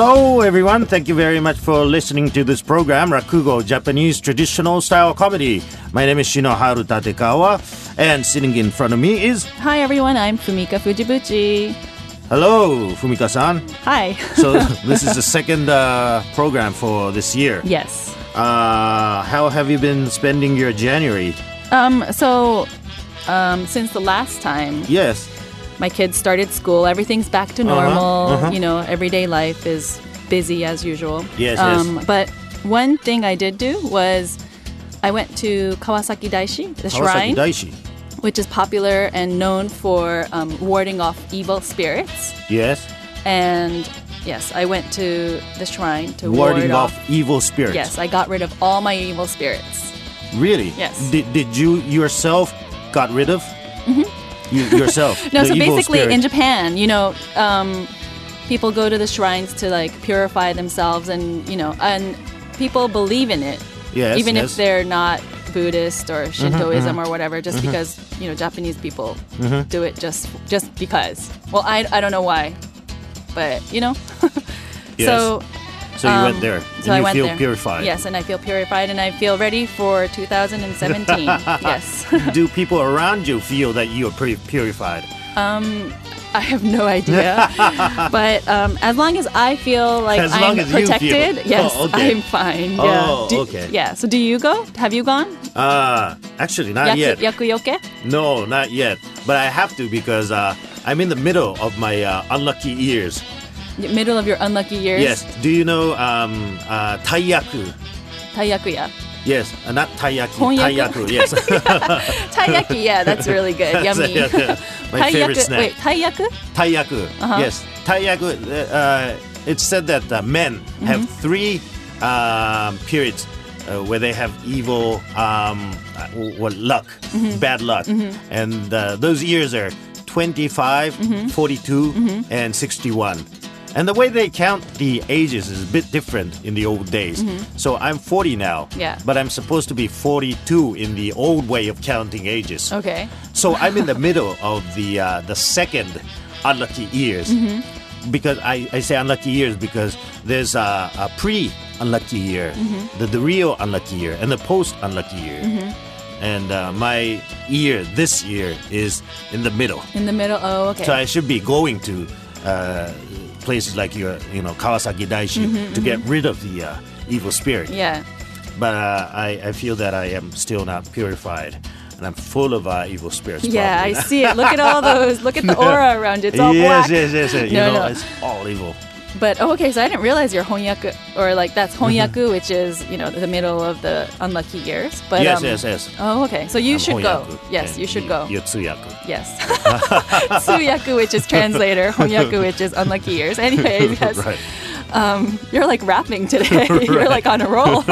Hello, everyone. Thank you very much for listening to this program, Rakugo, Japanese traditional style comedy. My name is Shinoharu Tatekawa, and sitting in front of me is Hi everyone, I'm Fumika Fujibuchi. hello, Fumika-san. Hi. So this is the second uh, program for this year. yes. Uh, how have you been spending your January? Um so um since the last time Yes. My kids started school, everything's back to normal. uh-huh. You know, everyday life is busy as usual. Yes, um yes. but one thing I did do was I went to Kawasaki Daishi, the Kawasaki shrine, Daishi. which is popular and known for um, warding off evil spirits. Yes. And yes, I went to the shrine to Warding ward off evil spirits. Yes, I got rid of all my evil spirits. Really? Yes. Did, did you yourself got rid of? Mm-hmm. You, yourself. No, so basically spirit. in Japan, you know, um, people go to the shrines to like purify themselves, and you know, and people believe in it, Yes, even yes. if they're not Buddhist or Shintoism or whatever, just because you know Japanese people do it just just because. Well, I I don't know why, but you know. Yes. So So you um, went there. So and I went feel there. purified. Yes, and I feel purified, and I feel ready for 2017. yes. Do people around you feel that you are pretty purified? I have no idea. but um, as long as I feel like As I'm long as you feel. protected, yes, Oh, okay. I'm fine. Yeah. Oh, Do- okay. Yeah. So do you go? Have you gone? Uh, actually, not Yaku, yet. Yakuyoke? No, not yet. But I have to because uh, I'm in the middle of my uh, unlucky years. Middle of your unlucky years? Yes. Do you know um, uh, taiyaku? Taiyakuya. Yes. Uh, not taiyaki. Honyaku. Taiyaku. Yes. Taiyaki, yeah, that's really good. Yummy. my favorite Taiyaku- snack. Wait, taiyaku? Taiyaku. Uh-huh. Yes. Taiyaku. Uh, uh, it's said that uh, men have Mm-hmm. three um, periods uh, where they have evil um, uh, what luck, Mm-hmm. bad luck, and uh, those years are 25, Mm-hmm. 42, and 61. And the way they count the ages is a bit different in the old days. So I'm 40 now, Mm-hmm. Yeah. but I'm supposed to be 42 in the old way of counting ages. Okay. So I'm in the middle of the uh, the second unlucky years. Mm-hmm. Because I, I say unlucky years because there's a, a pre unlucky year, Mm-hmm. the, the real unlucky year, and the post unlucky year. And uh, my year this year is in the middle. In the middle. Oh, okay. So I should be going to uh, places like your, you know, Kawasaki Daishi to get rid of the uh, evil spirit. Mm-hmm, yeah. But uh, I, I feel that I am still not purified. And I'm full of uh, evil spirits. Yeah, I see it. Look at all those. Look at the aura around it. It's all yes, black. yes, yes, yes. You No, know, no. it's all evil. But oh, okay, so I didn't realize you're honyaku, or like that's Mm-hmm. honyaku, which is you know the middle of the unlucky years. But yes, um, yes, yes. Oh, okay. So you I'm should go. Yes, you should go. Yotsuyaku. Yes. Suyaku, which is translator. Honyaku, which is unlucky years. Anyway, yes. Right. You're like rapping today. You're like on a roll.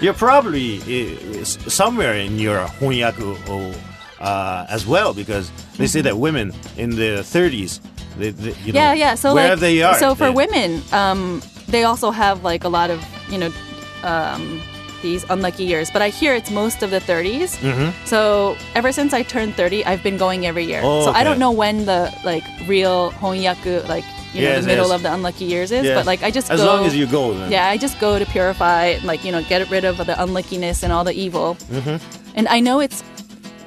You're probably uh, somewhere in your honyaku uh, as well because they say that women in their 30s, they, they, you know, yeah, yeah. So wherever like, they are. so for women, um, they also have like a lot of you know, um, these unlucky years. But I hear it's most of the 30s. Mm-hmm. So ever since I turned 30, I've been going every year. Oh, so I don't know when the like real honyaku, like you know, Yes, the middle yes. of the unlucky years is. Yes. But like I just as go. long as you go. Then. Yeah, I just go to purify, like you know, get rid of the unluckiness and all the evil. Mm-hmm. And I know it's,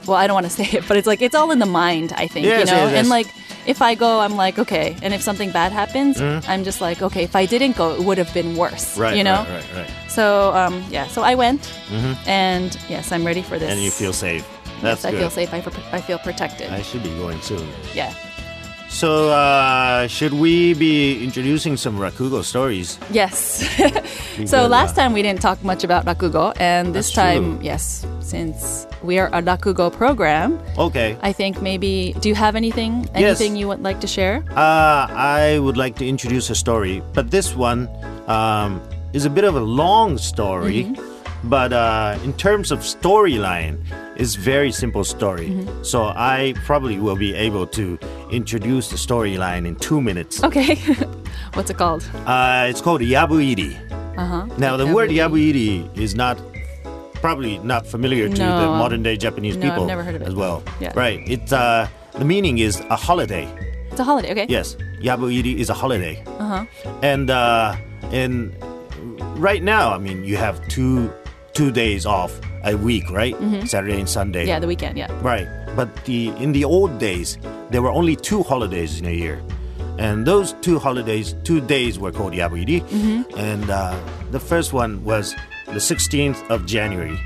well, I don't want to say it, but it's like it's all in the mind. I think you know, and like if I go, I'm like okay, and if something bad happens, I'm just like okay, if I didn't go, it would have been worse. Mm-hmm. Right, you know. right, right, right. So um, yeah, so I went, and yes, I'm ready for this. And you feel safe. That's yes, I feel safe. I, feel- I feel protected. I should be going soon. yeah. So, uh, should we be introducing some Rakugo stories? Yes. So last uh, time we didn't talk much about rakugo, and this time, true. yes, since we are a rakugo program, Okay. I think maybe. Do you have anything? Yes. Anything you would like to share? Uh, I would like to introduce a story, but this one um, is a bit of a long story. But uh, in terms of storyline, it's very simple story. So I probably will be able to introduce the storyline in two minutes. Okay. What's it called? Uh, it's called Yabuiri. Uh huh. Now, the word Yabuiri is not probably not familiar to No, the modern day Japanese no, I've people never heard of it. as well. Yeah. Right. It's uh, the meaning is a holiday. It's a holiday. Okay. Yes. Yabuiri is a holiday. Uh-huh. And uh, and right now, I mean, you have two two days off a week, right? Saturday and Sunday. Yeah, the weekend. Yeah. Right. But the in the old days, there were only two holidays in a year. And those two holidays, two days were called Yabuiri. And uh, the first one was the 16th of January.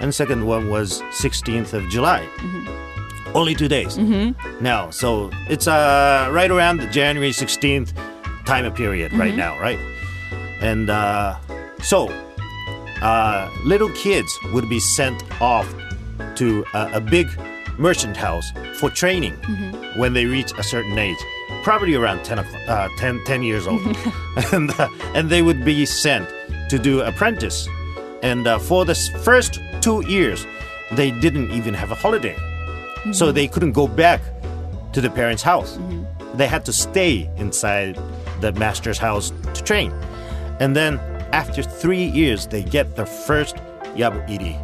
And second one was 16th of July. Only two days. Now, so it's uh, right around the January 16th time period right now, right? And uh, so uh, little kids would be sent off to a, a big merchant house for training when they reach a certain age, probably around 10, uh, 10, 10 years old. and, uh, and they would be sent to do apprentice. And uh, for the first two years, they didn't even have a holiday. So they couldn't go back to the parents' house. They had to stay inside the master's house to train. And then after three years, they get their first yabu iri,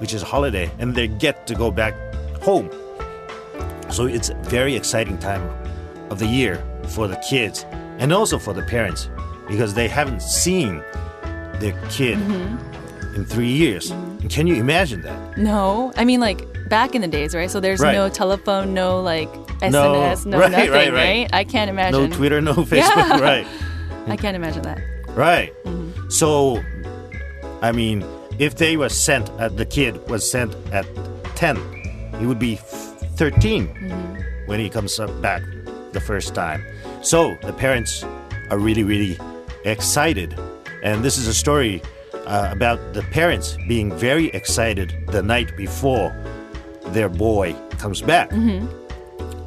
which is a holiday, and they get to go back home. So it's a very exciting time of the year for the kids and also for the parents because they haven't seen their kid mm-hmm. in three years. Mm-hmm. Can you imagine that? No, I mean like back in the days, right? So there's Right. no telephone, no like No, SMS, no, right, nothing, right, right. I can't imagine. No. Twitter, no Facebook, right? I can't imagine that. Right. Mm-hmm. So, I mean, if they were sent, uh, the kid was sent at 10, he would be f- 13 when he comes back the first time. So, the parents are really, really excited. And this is a story uh, about the parents being very excited the night before their boy comes back.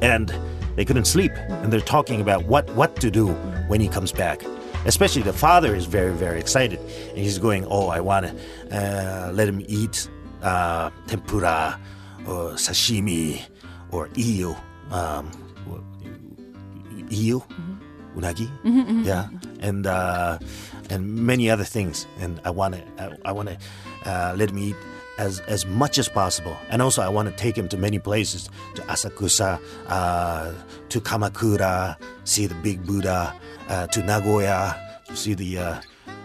And they couldn't sleep. And they're talking about what what to do when he comes back especially the father is very very excited. And he's going oh i want to uh, let him eat uh, tempura or sashimi or eel um, eel unagi. Yeah. And uh, and many other things. And i want to i, I want to uh, let him eat as as much as possible. And also i want to take him to many places to asakusa uh, to kamakura see the big buddha uh, to nagoya to see the uh,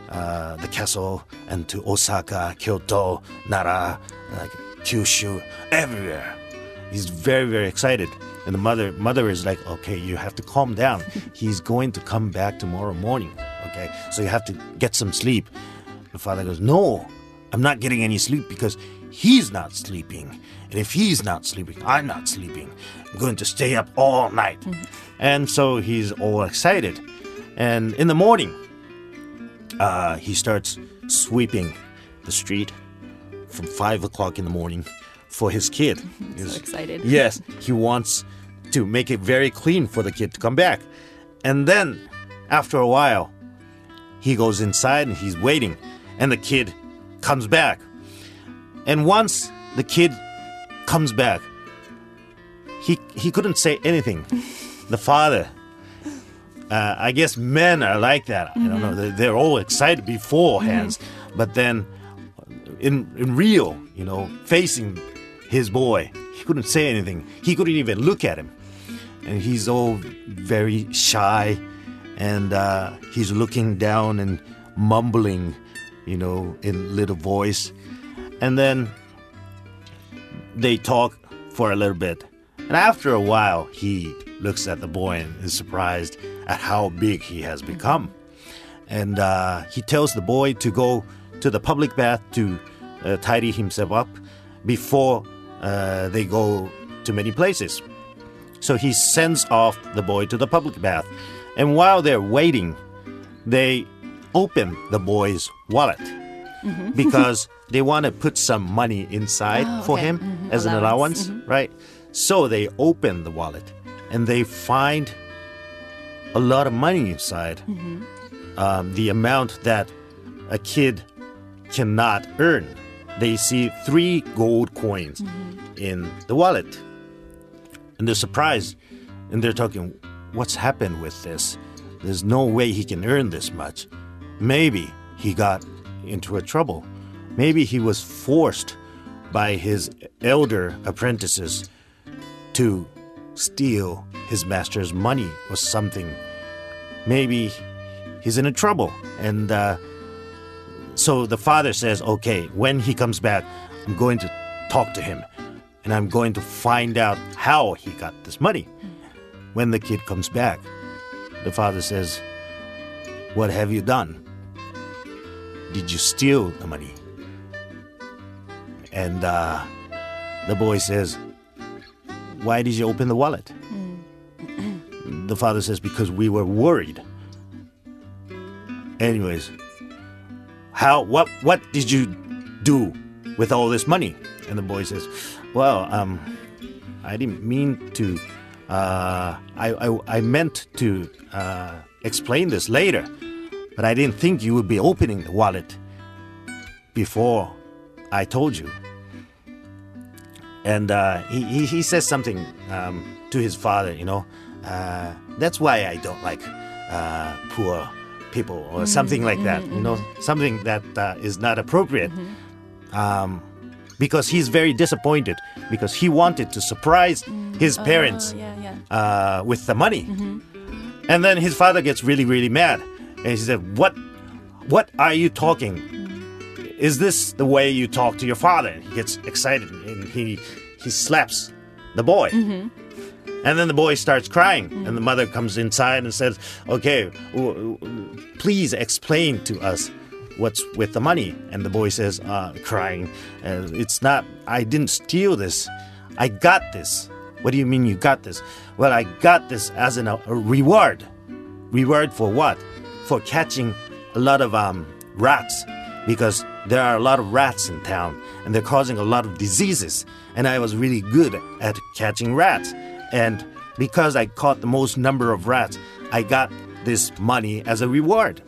uh, the castle and to osaka kyoto nara like kyushu everywhere He's very, very excited. And the mother mother is like, okay, you have to calm down. He's going to come back tomorrow morning. Okay. So you have to get some sleep. The father goes, No, I'm not getting any sleep because he's not sleeping. And if he's not sleeping, I'm not sleeping. I'm going to stay up all night. And so he's all excited. And in the morning, uh, he starts sweeping the street from five o'clock in the morning for his kid. So excited. Yes, he wants to make it very clean for the kid to come back. And then, after a while, he goes inside and he's waiting, and the kid comes back. And once the kid comes back, he he couldn't say anything. the father, uh, I guess men are like that. I don't know. They're, they're all excited beforehand, but then in in real, you know, facing his boy, he couldn't say anything. He couldn't even look at him, and he's all very shy, and uh, he's looking down and mumbling, you know, in little voice, and then they talk for a little bit, and after a while, he looks at the boy and is surprised at how big he has become and uh, he tells the boy to go to the public bath to uh, tidy himself up before uh, they go to many places. So he sends off the boy to the public bath, and while they're waiting, they open the boy's wallet because they want to put some money inside Oh, for okay. him Mhm. as an Allowance. allowance, right? So they open the wallet and they find a lot of money inside um, the amount that a kid cannot earn. They see three gold coins in the wallet. And they're surprised. And they're talking, what's happened with this? There's no way he can earn this much. Maybe he got into a trouble. Maybe he was forced by his elder apprentices to steal his master's money or something. Maybe he's in a trouble. And uh, so the father says, okay, when he comes back, I'm going to talk to him and I'm going to find out how he got this money. When the kid comes back, the father says, What have you done? Did you steal the money? And uh, the boy says, Why did you open the wallet? The father says, Because we were worried. Anyways, how what what did you do with all this money? And the boy says, Well, um, I didn't mean to. Uh, I, I I meant to uh, explain this later, but I didn't think you would be opening the wallet before I told you. And uh, he, he he says something um, to his father. You know, uh, that's why I don't like uh, poor people or something like that. You know, something that uh, is not appropriate. Um, because he's very disappointed because he wanted to surprise his parents Oh, yeah, yeah. uh, with the money. And then his father gets really, really mad. And he said, What what are you talking? Is this the way you talk to your father? And he gets excited and he he slaps the boy. And then the boy starts crying, and the mother comes inside and says, Okay, w- w- please explain to us what's with the money. And the boy says, uh, crying, uh, It's not, I didn't steal this. I got this. What do you mean you got this? Well, I got this as an, a reward. Reward for what? For catching a lot of um, rats because there are a lot of rats in town and they're causing a lot of diseases. And I was really good at catching rats. And because I caught the most number of rats, I got this money as a reward.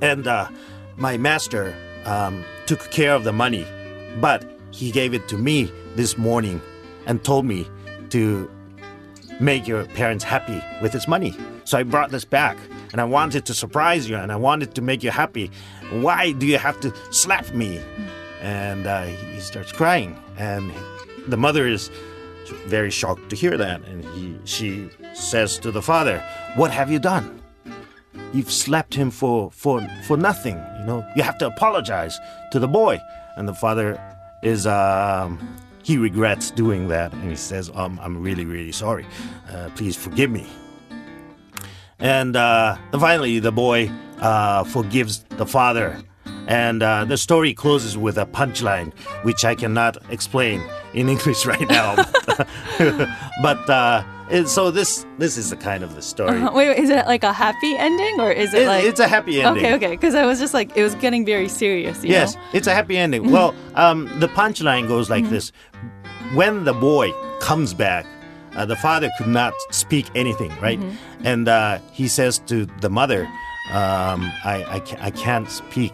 And uh, my master um, took care of the money, but he gave it to me this morning and told me to make your parents happy with this money. So I brought this back and I wanted to surprise you and I wanted to make you happy. Why do you have to slap me? And uh, he starts crying. And the mother is very shocked to hear that. And he, she says to the father, What have you done? You've slapped him for, for, for nothing. You know, you have to apologize to the boy. And the father is, um, he regrets doing that. And he says, um, I'm really, really sorry. Uh, please forgive me. And uh, finally, the boy uh, forgives the father. And uh, the story closes with a punchline, which I cannot explain in English right now. but uh, it, so this this is the kind of the story. Uh, wait, wait, is it like a happy ending or is it It- like it's a happy ending. Okay, okay, because I was just like it was getting very serious. You Yes, know? Mm-hmm. it's a happy ending. Well, um, the punchline goes like this: When the boy comes back, uh, the father could not speak anything, right? Mm-hmm. And uh, he says to the mother, um, I, I, ca- I can't speak.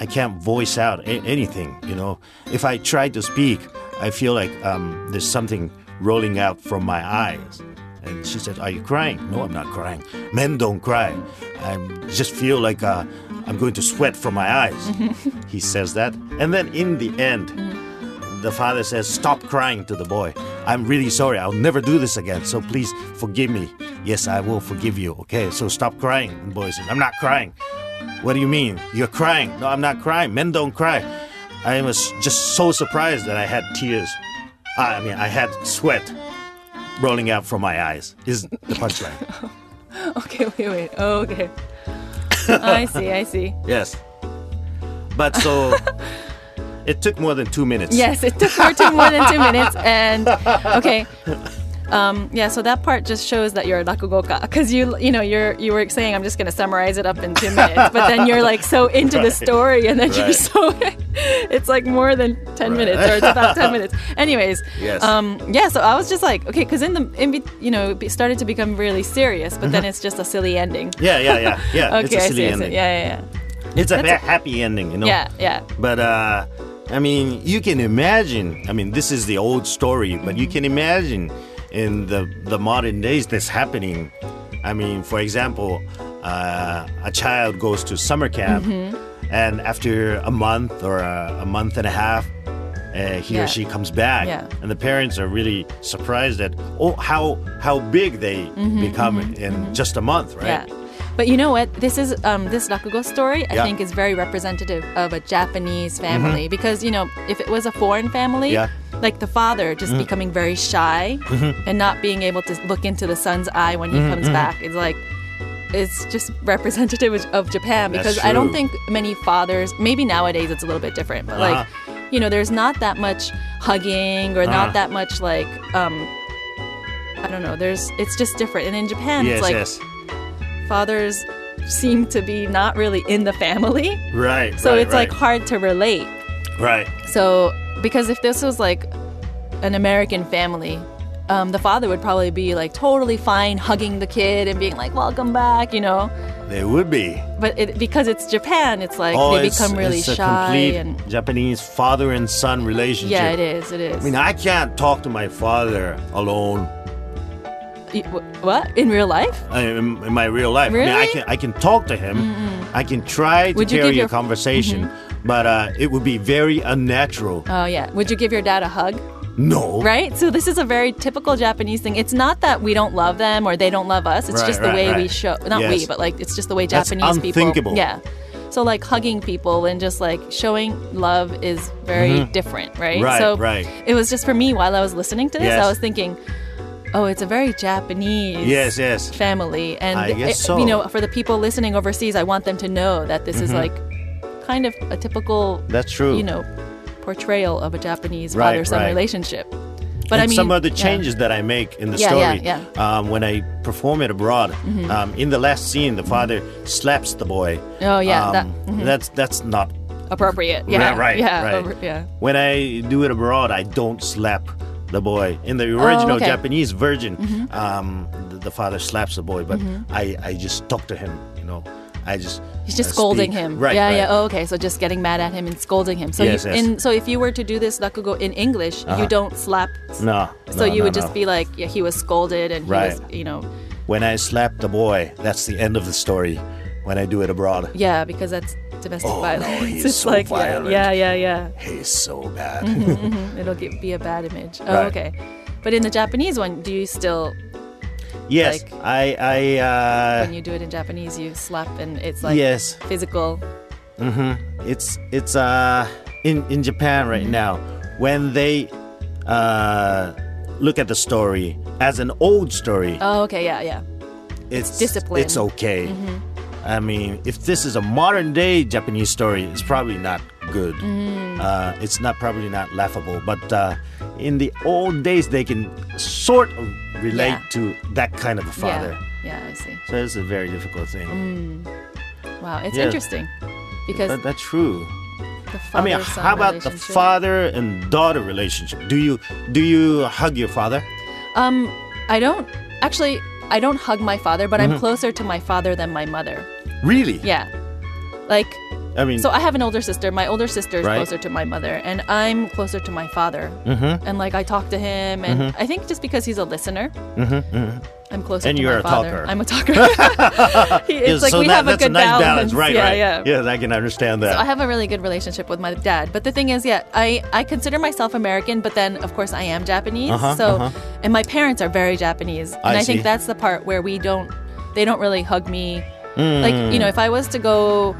I can't voice out a- anything. You know, if I try to speak, I feel like um, there's something rolling out from my eyes. And she said, "Are you crying?" No, I'm not crying. Men don't cry. I just feel like uh, I'm going to sweat from my eyes. he says that, and then in the end, the father says, "Stop crying" to the boy. I'm really sorry. I'll never do this again. So please forgive me. Yes, I will forgive you. Okay, so stop crying. And the boy says, "I'm not crying." What do you mean? You're crying? No, I'm not crying. Men don't cry. I was just so surprised that I had tears. Ah, I mean, I had sweat rolling out from my eyes. Is the punchline? Okay, wait, wait. Oh, okay. I see, I see. yes. But so it took more than two minutes. Yes, it took more, two, more than two minutes. And okay, um, yeah. So that part just shows that you're a rakugoka because you, you know, you're you were saying I'm just gonna summarize it up in two minutes, but then you're like so into the story, and then you're so it's like more than ten minutes, or it's about ten minutes. Anyways, Yes. um, yeah. So I was just like, okay, because in the in be, you know, it started to become really serious, but then it's just a silly ending. Yeah, yeah, yeah, yeah. Okay, it's a I silly see, I see. ending. Yeah, yeah, It's a That's happy ending, you know. yeah, yeah, yeah. But uh, I mean, you can imagine. I mean, this is the old story, but you can imagine in the the modern days this happening. I mean, for example, uh, a child goes to summer camp, and after a month or a, a month and a half, uh, he Yeah. or she comes back, Yeah. and the parents are really surprised at oh how how big they become in just a month, right? Mm-hmm, Yeah. But you know what? This is um, this rakugo story. I Yeah. think is very representative of a Japanese family because you know if it was a foreign family, Yeah. like the father just becoming very shy and not being able to look into the son's eye when he comes back is like it's just representative of- Japan because I don't think many fathers. Maybe nowadays it's a little bit different, but like Uh-huh. you know, there's not that much hugging or Uh-huh. not that much like um. I don't know. There's it's just different, and in Japan, Yes, it's like yes, fathers seem to be not really in the family. right. So right, it's like hard to relate. right. So because if this was like an American family, um, the father would probably be like totally fine hugging the kid and being like, "Welcome back," you know. They would be. But it, because it's Japan, it's like oh, they it's, become really it's a shy complete and Japanese father and son relationship. yeah, it is. It is. I mean, I can't talk to my father alone what in real life? in, in my real life. I mean, I can I can talk to him. I can try to carry a your- Mm-hmm. conversation, but uh, it would be very unnatural. Oh yeah. Would you give your dad a hug? no. Right? So this is a very typical Japanese thing. It's not that we don't love them or they don't love us. It's Right, just the right, way we show not Yes. we, but like it's just the way That's Japanese unthinkable. people Yeah. So like hugging people and just like showing love is very different, right? Mm-hmm. Right, so right. it was just for me while I was listening to this, Yes. I was thinking, Oh, it's a very Japanese Yes, yes. family. And I guess it- so. you know, for the people listening overseas, I want them to know that this is like kind of a typical Mm-hmm. That's true. you know, portrayal of a Japanese Right, father-son right. relationship. But and I mean, some of the yeah. changes that I make in the Yeah, story, yeah, Mm-hmm. Um, when I perform it abroad, um, in the last scene, the father slaps the boy. Oh, yeah, that- Um, that's that's not appropriate. Yeah, right, right, yeah, right. over- yeah. When I do it abroad, I don't slap the boy. In the original Oh, okay. Mm-hmm. Japanese version, um, the, the father slaps the boy, but I, I just talk to him. You know, I just He's just uh, scolding speak. him. Right. Yeah, right. yeah. Oh, okay. So just getting mad at him and scolding him. So Yes, you, yes. in, so if you were to do this rakugo in English, you don't slap. No. So no, you no, would just be like, yeah, he was scolded and he was, you know, When I slap the boy, that's the end of the story. When I do it abroad, yeah, because that's domestic Oh, violence. he's it's so like, yeah, violent. yeah, yeah, yeah. he's so bad. Mhm, It'll get, be a bad image. Oh, Right. okay. But in the Japanese one, do you still, yes, Like- I, I, uh, when you do it in Japanese, you slap and it's like yes, physical? it's it's uh in in Japan right Mm-hmm. now when they uh look at the story as an old story Oh, okay. Yeah, yeah. it's discipline. Mm-hmm. it's okay i mean if this is a modern day japanese story it's probably not good Mm. uh, it's not probably not laughable but uh, in the old days they can sort of relate Yeah. to that kind of a father Yeah, yeah, I see. so it's a very difficult thing Wow, it's Yeah. interesting because but that's true I mean, how about the father and daughter relationship? Do you do you hug your father? Um, I don't actually. I don't hug my father, but Mm-hmm. I'm closer to my father than my mother. Really? Yeah, like I mean, so. I have an older sister. My older sister is Right. closer to my mother, and I'm closer to my father. Mhm. And like I talk to him, and I think just because he's a listener, mhm. I'm closer And to you're my a father. talker. I'm a talker. He- it's Yes, like so we that- have a that's good a nice balance. right? yeah, right. yeah. Yes, I can understand that. So I have a really good relationship with my dad. But the thing is, yeah, I, I consider myself American, but then of course I am Japanese. Uh-huh, so uh-huh. and my parents are very Japanese. And I I, think that's the part where we don't they don't really hug me. Like, you know, if I was to go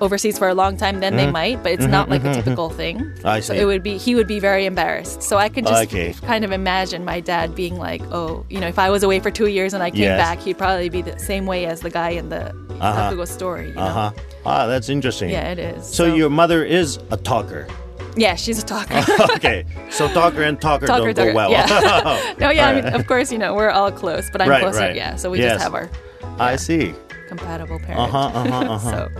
overseas for a long time, then they might, but it's not like a typical thing. Mm-hmm, I So see. it would be he would be very embarrassed. So I could just Okay. kind of imagine my dad being like, Oh, you know, if I was away for two years and I came Yes. back, he'd probably be the same way as the guy in the Uh-huh. rakugo story. You know? uh huh. Ah, that's interesting. Yeah, it is. So, your mother is a talker. Yeah, she's a talker. okay. So talker and talker, Talker, don't talker, go well. yeah. no, yeah, I mean, of course, you know, we're all close, but I'm Right, closer, right. yeah. So we Yes. just have our I see. Compatible parent. Uh huh. Uh huh. Uh huh. So,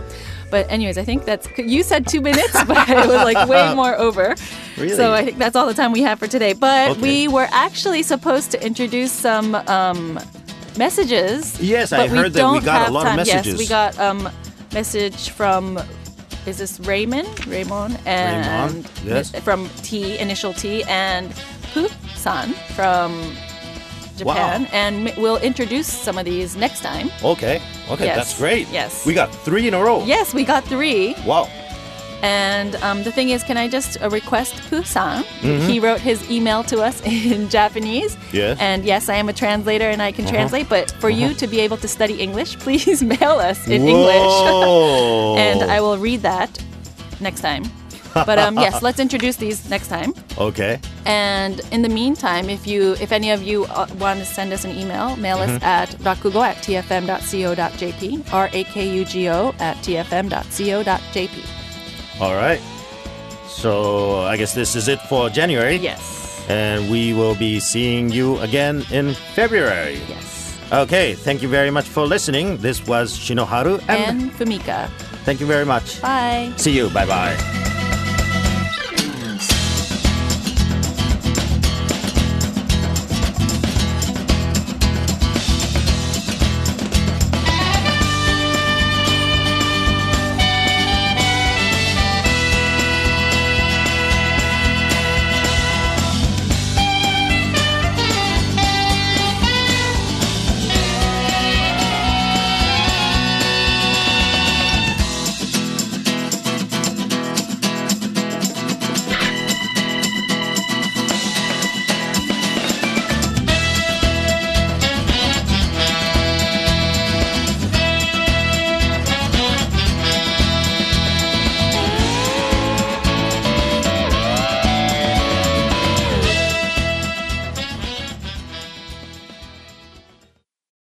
but anyways, I think that's you said two minutes, but it was like way more over. Really? So I think that's all the time we have for today. But Okay. we were actually supposed to introduce some um, messages. Yes, I heard that we got a lot of time. messages. Yes, we got um message from. Is this Raymond? Raymond and Raymond, yes. from T, initial T, and Pu San from Japan, Wow. and we'll introduce some of these next time. Okay. Okay. Yes. That's great. Yes. We got three in a row. Yes, we got three. Wow. And um, the thing is, can I just uh, request Poo-san? He wrote his email to us in Japanese. Yes. And yes, I am a translator and I can translate. But for you to be able to study English, please mail us in English, and I will read that next time. But um, yes, let's introduce these next time. Okay. And in the meantime, if you, if any of you uh, want to send us an email, mail us at rakugo at tfm.co.jp, r a k u g o at tfm.co.jp. All right. So I guess this is it for January. Yes. And we will be seeing you again in February. Yes. Okay. Thank you very much for listening. This was Shinoharu, and And Fumika. thank you very much. Bye. See you. Bye bye.